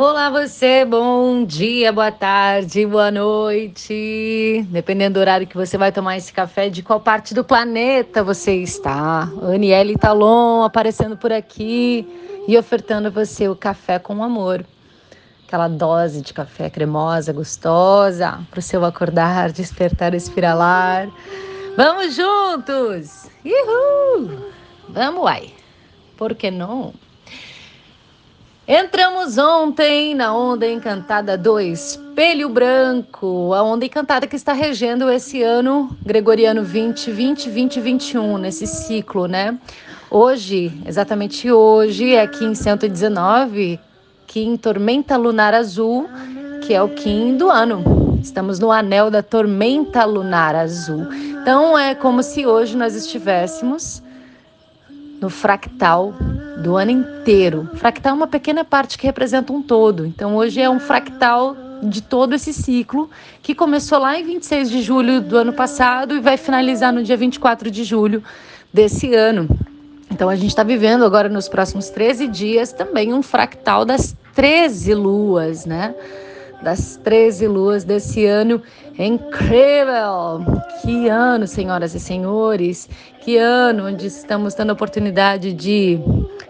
Olá você, bom dia, boa tarde, boa noite. Dependendo do horário que você vai tomar esse café, de qual parte do planeta você está. Aniele Talon aparecendo por aqui e ofertando a você o café com amor. Aquela dose de café cremosa, gostosa, para o seu acordar, despertar, espiralar. Vamos juntos! Uhul! Vamos, uai! Por que não? Entramos ontem na onda encantada do Espelho Branco, a onda encantada que está regendo esse ano gregoriano 2020, 2021, nesse ciclo, né? Hoje, exatamente hoje, é Kim 119, Kim Tormenta Lunar Azul, que é o Kim do ano. Estamos no anel da Tormenta Lunar Azul. Então é como se hoje nós estivéssemos no fractal do ano inteiro. Fractal é uma pequena parte que representa um todo. Então hoje é um fractal de todo esse ciclo que começou lá em 26 de julho do ano passado e vai finalizar no dia 24 de julho desse ano. Então a gente está vivendo agora nos próximos 13 dias também um fractal das 13 luas, né? Das 13 luas desse ano incrível! Que ano, senhoras e senhores! Que ano onde estamos tendo a oportunidade de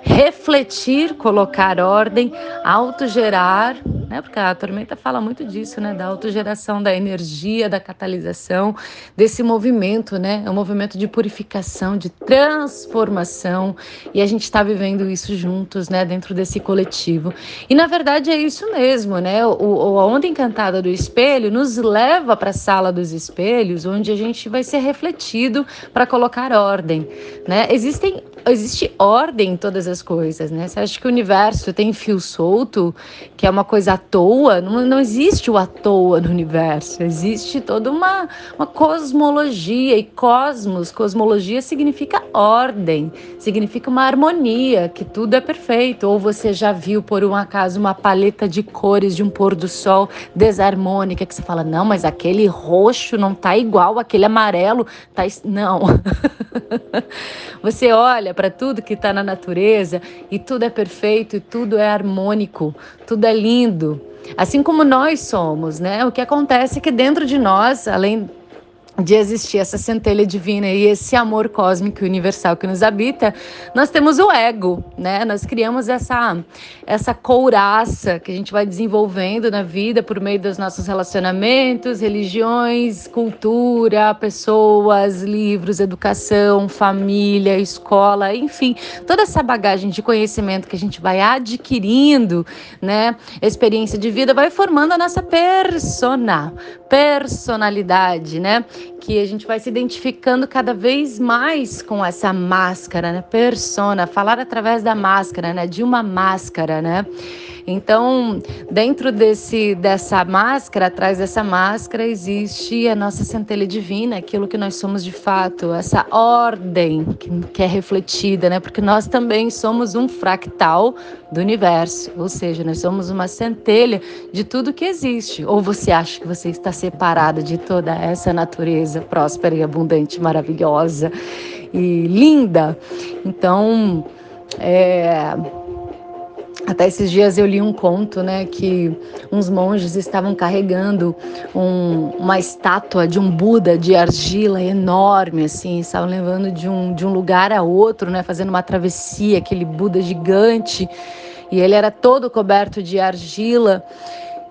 refletir, colocar ordem, autogerar, né? Porque a tormenta fala muito disso, né? Da autogeração da energia, da catalisação, desse movimento, né? É um movimento de purificação, de transformação, e a gente está vivendo isso juntos, né? Dentro desse coletivo. E na verdade é isso mesmo, né? O, a onda encantada do espelho nos leva para a sala dos espelhos, onde a gente vai ser refletido para colocar ordem, né? Existem existe ordem em todas as coisas, né? Você acha que o universo tem fio solto, que é uma coisa à toa? Não, não existe o à toa no universo. Existe toda uma, uma cosmologia e cosmos, cosmologia significa ordem, significa uma harmonia, que tudo é perfeito. Ou você já viu por um acaso uma paleta de cores de um pôr do sol desarmônica que você fala: "Não, mas aquele roxo não tá igual aquele amarelo, tá não". você olha para tudo que está na natureza e tudo é perfeito e tudo é harmônico, tudo é lindo. Assim como nós somos, né? O que acontece é que dentro de nós, além de existir essa centelha divina e esse amor cósmico universal que nos habita, nós temos o ego, né? Nós criamos essa essa couraça que a gente vai desenvolvendo na vida por meio dos nossos relacionamentos, religiões, cultura, pessoas, livros, educação, família, escola, enfim, toda essa bagagem de conhecimento que a gente vai adquirindo, né? Experiência de vida vai formando a nossa persona, personalidade, né? Que a gente vai se identificando cada vez mais com essa máscara, né? Persona, falar através da máscara, né? De uma máscara, né? Então, dentro desse dessa máscara, atrás dessa máscara existe a nossa centelha divina, aquilo que nós somos de fato, essa ordem que, que é refletida, né? Porque nós também somos um fractal do universo, ou seja, nós somos uma centelha de tudo que existe. Ou você acha que você está separado de toda essa natureza próspera e abundante, maravilhosa e linda? Então, é, até esses dias eu li um conto, né, que uns monges estavam carregando um, uma estátua de um Buda de argila enorme, assim, estavam levando de um, de um lugar a outro, né, fazendo uma travessia, aquele Buda gigante, e ele era todo coberto de argila.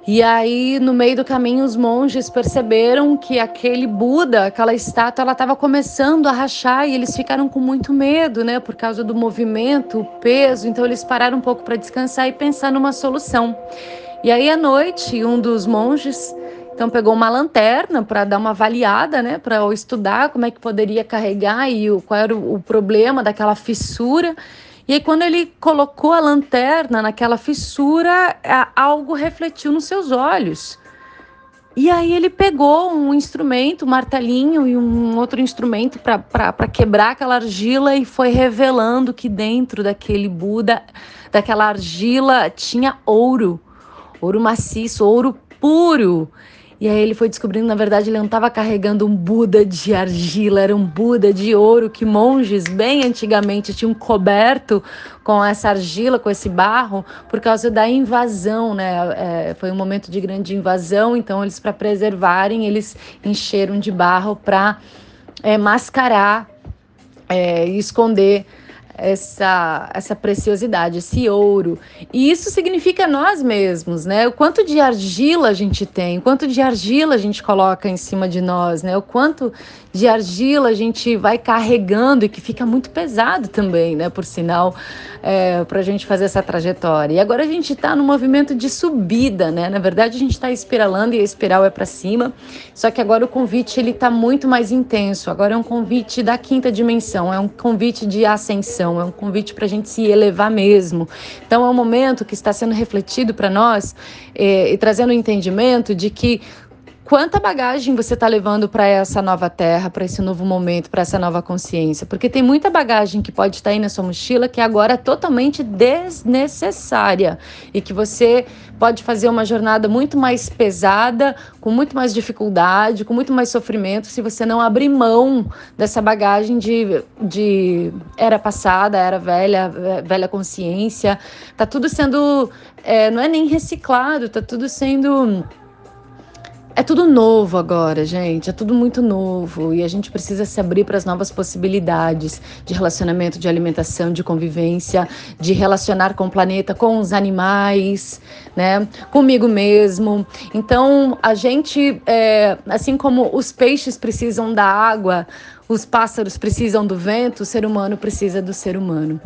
E aí, no meio do caminho, os monges perceberam que aquele Buda, aquela estátua, ela estava começando a rachar e eles ficaram com muito medo, né, por causa do movimento, o peso. Então, eles pararam um pouco para descansar e pensar numa solução. E aí, à noite, um dos monges então pegou uma lanterna para dar uma avaliada, né, para estudar como é que poderia carregar e o, qual era o, o problema daquela fissura. E aí, quando ele colocou a lanterna naquela fissura, algo refletiu nos seus olhos. E aí ele pegou um instrumento, um martelinho e um outro instrumento para quebrar aquela argila e foi revelando que dentro daquele Buda, daquela argila, tinha ouro, ouro maciço, ouro puro. E aí ele foi descobrindo, na verdade, ele não estava carregando um Buda de argila, era um Buda de ouro que monges bem antigamente tinham coberto com essa argila, com esse barro, por causa da invasão, né? É, foi um momento de grande invasão, então eles para preservarem, eles encheram de barro para é, mascarar é, e esconder essa, essa preciosidade, esse ouro. E isso significa nós mesmos, né? O quanto de argila a gente tem, o quanto de argila a gente coloca em cima de nós, né? O quanto de argila a gente vai carregando e que fica muito pesado também, né? Por sinal, é, para a gente fazer essa trajetória. E agora a gente está no movimento de subida, né? Na verdade, a gente está espiralando e a espiral é para cima. Só que agora o convite ele está muito mais intenso. Agora é um convite da quinta dimensão, é um convite de ascensão, é um convite para a gente se elevar mesmo. Então é um momento que está sendo refletido para nós é, e trazendo o entendimento de que quanta bagagem você está levando para essa nova terra, para esse novo momento, para essa nova consciência? Porque tem muita bagagem que pode estar aí na sua mochila que agora é totalmente desnecessária e que você pode fazer uma jornada muito mais pesada, com muito mais dificuldade, com muito mais sofrimento, se você não abrir mão dessa bagagem de, de era passada, era velha, velha consciência. Tá tudo sendo, é, não é nem reciclado, tá tudo sendo é tudo novo agora, gente. É tudo muito novo e a gente precisa se abrir para as novas possibilidades de relacionamento, de alimentação, de convivência, de relacionar com o planeta, com os animais, né? Comigo mesmo. Então, a gente, é, assim como os peixes precisam da água, os pássaros precisam do vento, o ser humano precisa do ser humano.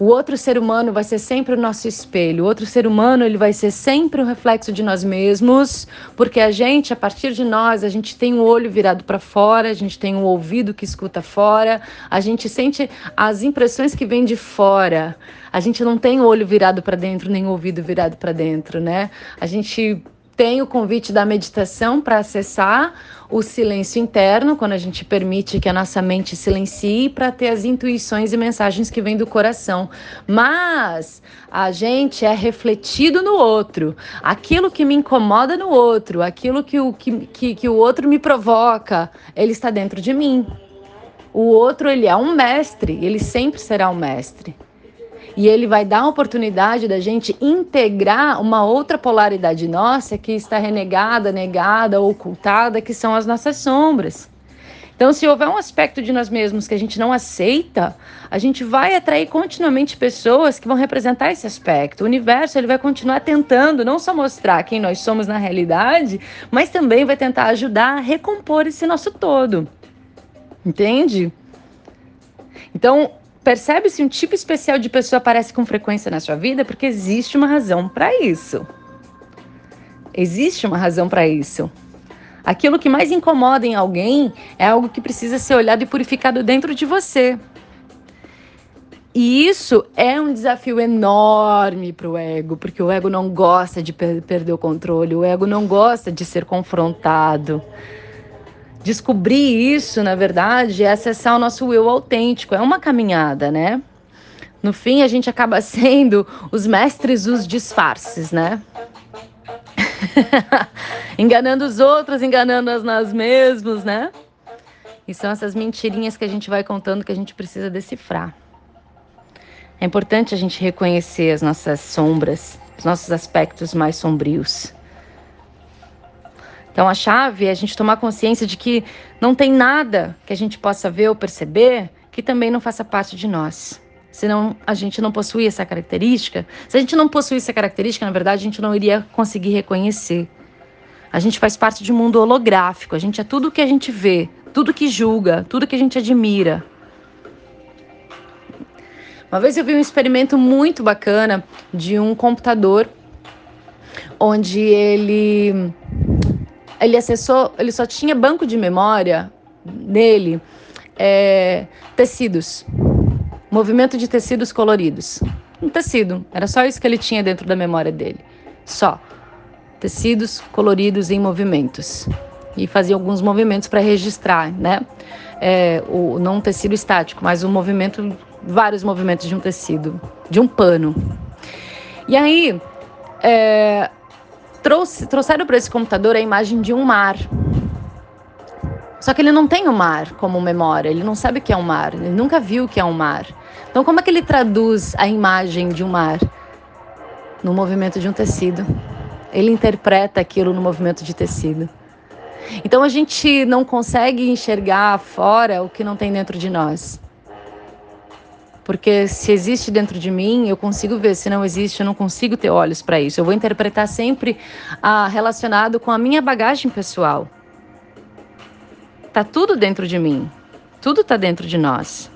O outro ser humano vai ser sempre o nosso espelho. O outro ser humano, ele vai ser sempre um reflexo de nós mesmos, porque a gente, a partir de nós, a gente tem o um olho virado para fora, a gente tem o um ouvido que escuta fora, a gente sente as impressões que vêm de fora. A gente não tem o olho virado para dentro, nem o ouvido virado para dentro, né? A gente tem o convite da meditação para acessar o silêncio interno, quando a gente permite que a nossa mente silencie para ter as intuições e mensagens que vêm do coração. Mas a gente é refletido no outro. Aquilo que me incomoda no outro, aquilo que o, que, que, que o outro me provoca, ele está dentro de mim. O outro, ele é um mestre, ele sempre será um mestre. E ele vai dar a oportunidade da gente integrar uma outra polaridade nossa que está renegada, negada, ocultada, que são as nossas sombras. Então, se houver um aspecto de nós mesmos que a gente não aceita, a gente vai atrair continuamente pessoas que vão representar esse aspecto. O universo ele vai continuar tentando não só mostrar quem nós somos na realidade, mas também vai tentar ajudar a recompor esse nosso todo. Entende? Então, Percebe se um tipo especial de pessoa aparece com frequência na sua vida? Porque existe uma razão para isso. Existe uma razão para isso. Aquilo que mais incomoda em alguém é algo que precisa ser olhado e purificado dentro de você. E isso é um desafio enorme para o ego, porque o ego não gosta de per perder o controle, o ego não gosta de ser confrontado. Descobrir isso, na verdade, é acessar o nosso eu autêntico. É uma caminhada, né? No fim, a gente acaba sendo os mestres dos disfarces, né? enganando os outros, enganando nós mesmos, né? E são essas mentirinhas que a gente vai contando que a gente precisa decifrar. É importante a gente reconhecer as nossas sombras, os nossos aspectos mais sombrios. Então a chave é a gente tomar consciência de que não tem nada que a gente possa ver ou perceber que também não faça parte de nós. Senão a gente não possui essa característica. Se a gente não possuísse essa característica, na verdade, a gente não iria conseguir reconhecer. A gente faz parte de um mundo holográfico. A gente é tudo que a gente vê, tudo que julga, tudo que a gente admira. Uma vez eu vi um experimento muito bacana de um computador onde ele ele acessou, ele só tinha banco de memória nele é, tecidos, movimento de tecidos coloridos. Um tecido, era só isso que ele tinha dentro da memória dele. Só. Tecidos coloridos em movimentos. E fazia alguns movimentos para registrar, né? É, o, não um tecido estático, mas um movimento, vários movimentos de um tecido, de um pano. E aí, é, trouxe, trouxeram para esse computador a imagem de um mar. Só que ele não tem o mar como memória, ele não sabe o que é um mar, ele nunca viu o que é um mar. Então, como é que ele traduz a imagem de um mar? No movimento de um tecido. Ele interpreta aquilo no movimento de tecido. Então, a gente não consegue enxergar fora o que não tem dentro de nós. Porque se existe dentro de mim, eu consigo ver. Se não existe, eu não consigo ter olhos para isso. Eu vou interpretar sempre ah, relacionado com a minha bagagem pessoal. Tá tudo dentro de mim. Tudo está dentro de nós.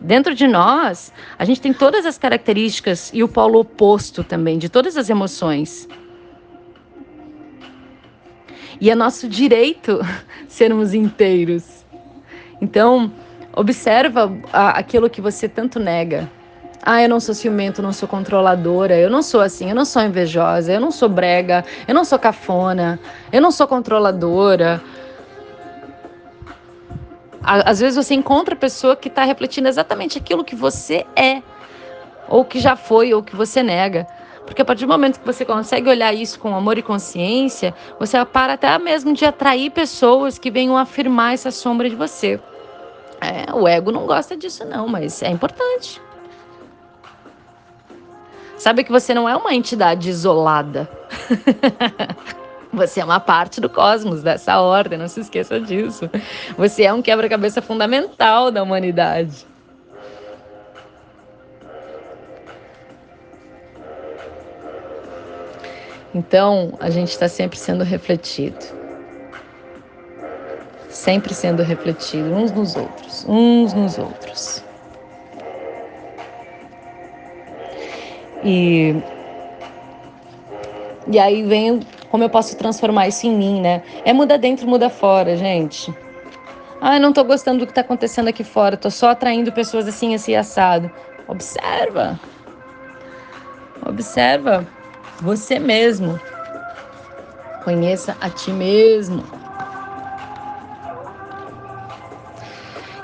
Dentro de nós, a gente tem todas as características e o polo oposto também de todas as emoções. E é nosso direito sermos inteiros. Então, Observa aquilo que você tanto nega. Ah, eu não sou ciumento, não sou controladora, eu não sou assim, eu não sou invejosa, eu não sou brega, eu não sou cafona, eu não sou controladora. Às vezes você encontra a pessoa que está refletindo exatamente aquilo que você é, ou que já foi, ou que você nega. Porque a partir do momento que você consegue olhar isso com amor e consciência, você para até mesmo de atrair pessoas que venham afirmar essa sombra de você. É, o ego não gosta disso, não, mas é importante. Sabe que você não é uma entidade isolada. Você é uma parte do cosmos, dessa ordem, não se esqueça disso. Você é um quebra-cabeça fundamental da humanidade. Então, a gente está sempre sendo refletido sempre sendo refletido uns nos outros, uns nos outros. E, e aí vem como eu posso transformar isso em mim, né? É muda dentro, muda fora, gente. Ah, não tô gostando do que tá acontecendo aqui fora, tô só atraindo pessoas assim, assim, assado. Observa. Observa você mesmo. Conheça a ti mesmo.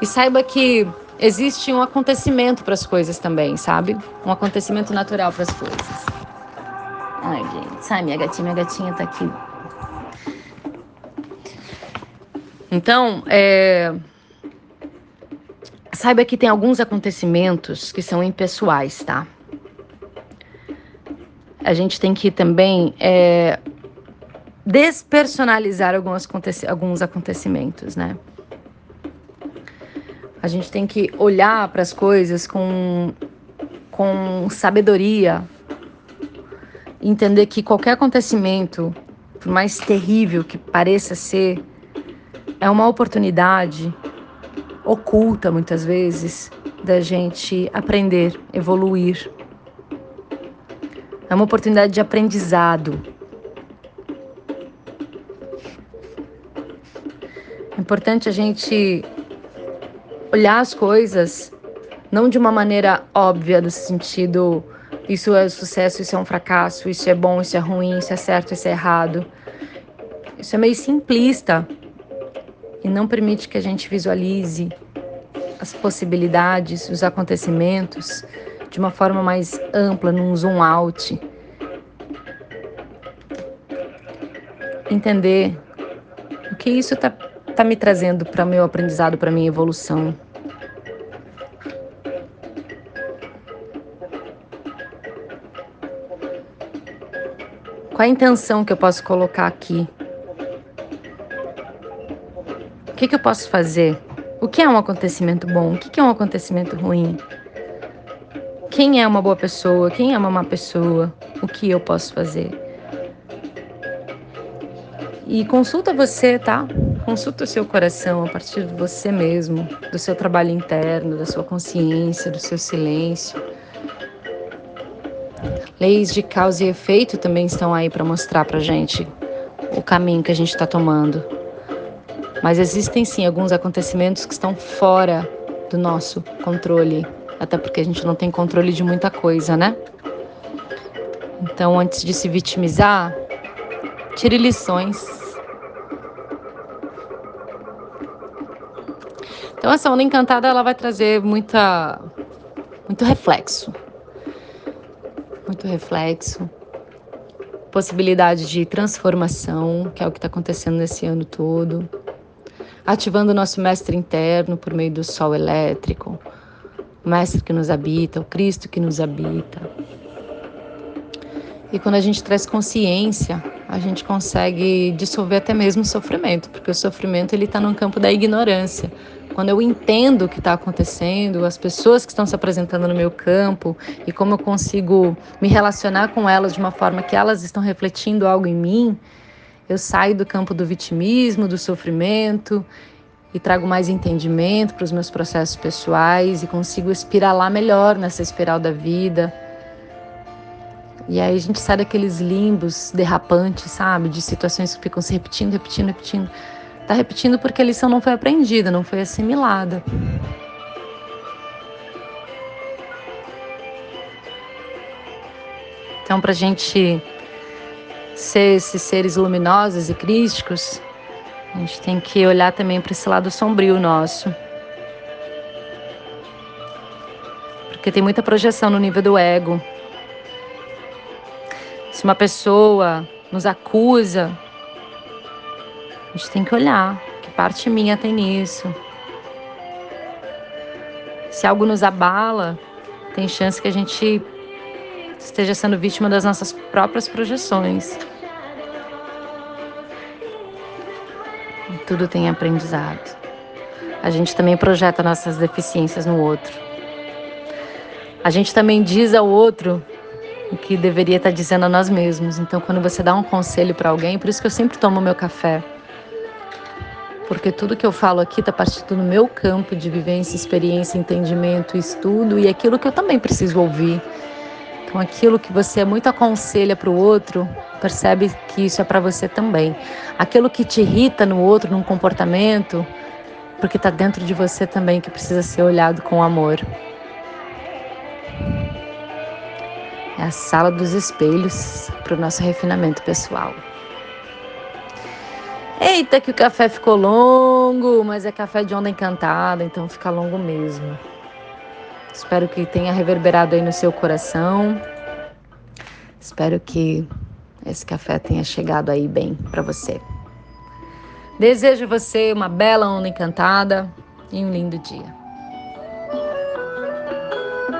E saiba que existe um acontecimento para as coisas também, sabe? Um acontecimento natural para as coisas. Ai, gente, sai minha gatinha, minha gatinha tá aqui. Então, é... saiba que tem alguns acontecimentos que são impessoais, tá? A gente tem que também é... despersonalizar alguns, alguns acontecimentos, né? A gente tem que olhar para as coisas com, com sabedoria, entender que qualquer acontecimento, por mais terrível que pareça ser, é uma oportunidade oculta muitas vezes da gente aprender, evoluir. É uma oportunidade de aprendizado. É importante a gente olhar as coisas não de uma maneira óbvia, do sentido isso é sucesso, isso é um fracasso, isso é bom, isso é ruim, isso é certo, isso é errado. Isso é meio simplista e não permite que a gente visualize as possibilidades, os acontecimentos de uma forma mais ampla, num zoom out. Entender o que isso está tá me trazendo para meu aprendizado, para minha evolução. Qual a intenção que eu posso colocar aqui? O que, que eu posso fazer? O que é um acontecimento bom? O que é um acontecimento ruim? Quem é uma boa pessoa? Quem é uma má pessoa? O que eu posso fazer? E consulta você, tá? Consulta o seu coração a partir de você mesmo, do seu trabalho interno, da sua consciência, do seu silêncio. Leis de causa e efeito também estão aí para mostrar para gente o caminho que a gente está tomando. Mas existem sim alguns acontecimentos que estão fora do nosso controle, até porque a gente não tem controle de muita coisa, né? Então, antes de se vitimizar, tire lições Então essa onda encantada ela vai trazer muita muito reflexo. Muito reflexo. possibilidade de transformação, que é o que está acontecendo nesse ano todo, ativando o nosso mestre interno por meio do sol elétrico, o mestre que nos habita, o Cristo que nos habita. E quando a gente traz consciência, a gente consegue dissolver até mesmo o sofrimento, porque o sofrimento ele está no campo da ignorância. Quando eu entendo o que está acontecendo, as pessoas que estão se apresentando no meu campo e como eu consigo me relacionar com elas de uma forma que elas estão refletindo algo em mim, eu saio do campo do vitimismo, do sofrimento e trago mais entendimento para os meus processos pessoais e consigo espiralar melhor nessa espiral da vida e aí a gente sai daqueles limbos derrapantes, sabe? De situações que ficam se repetindo, repetindo, repetindo. Tá repetindo porque a lição não foi aprendida, não foi assimilada. Então, para a gente ser esses seres luminosos e crísticos, a gente tem que olhar também para esse lado sombrio nosso. Porque tem muita projeção no nível do ego. Se uma pessoa nos acusa, a gente tem que olhar que parte minha tem nisso. Se algo nos abala, tem chance que a gente esteja sendo vítima das nossas próprias projeções. E tudo tem aprendizado. A gente também projeta nossas deficiências no outro. A gente também diz ao outro o que deveria estar dizendo a nós mesmos. Então, quando você dá um conselho para alguém, por isso que eu sempre tomo meu café. Porque tudo que eu falo aqui está partindo do meu campo de vivência, experiência, entendimento, estudo e aquilo que eu também preciso ouvir. Então, aquilo que você muito aconselha para o outro, percebe que isso é para você também. Aquilo que te irrita no outro, num comportamento, porque está dentro de você também que precisa ser olhado com amor. É a sala dos espelhos para o nosso refinamento pessoal. Eita, que o café ficou longo, mas é café de onda encantada, então fica longo mesmo. Espero que tenha reverberado aí no seu coração. Espero que esse café tenha chegado aí bem para você. Desejo a você uma bela onda encantada e um lindo dia.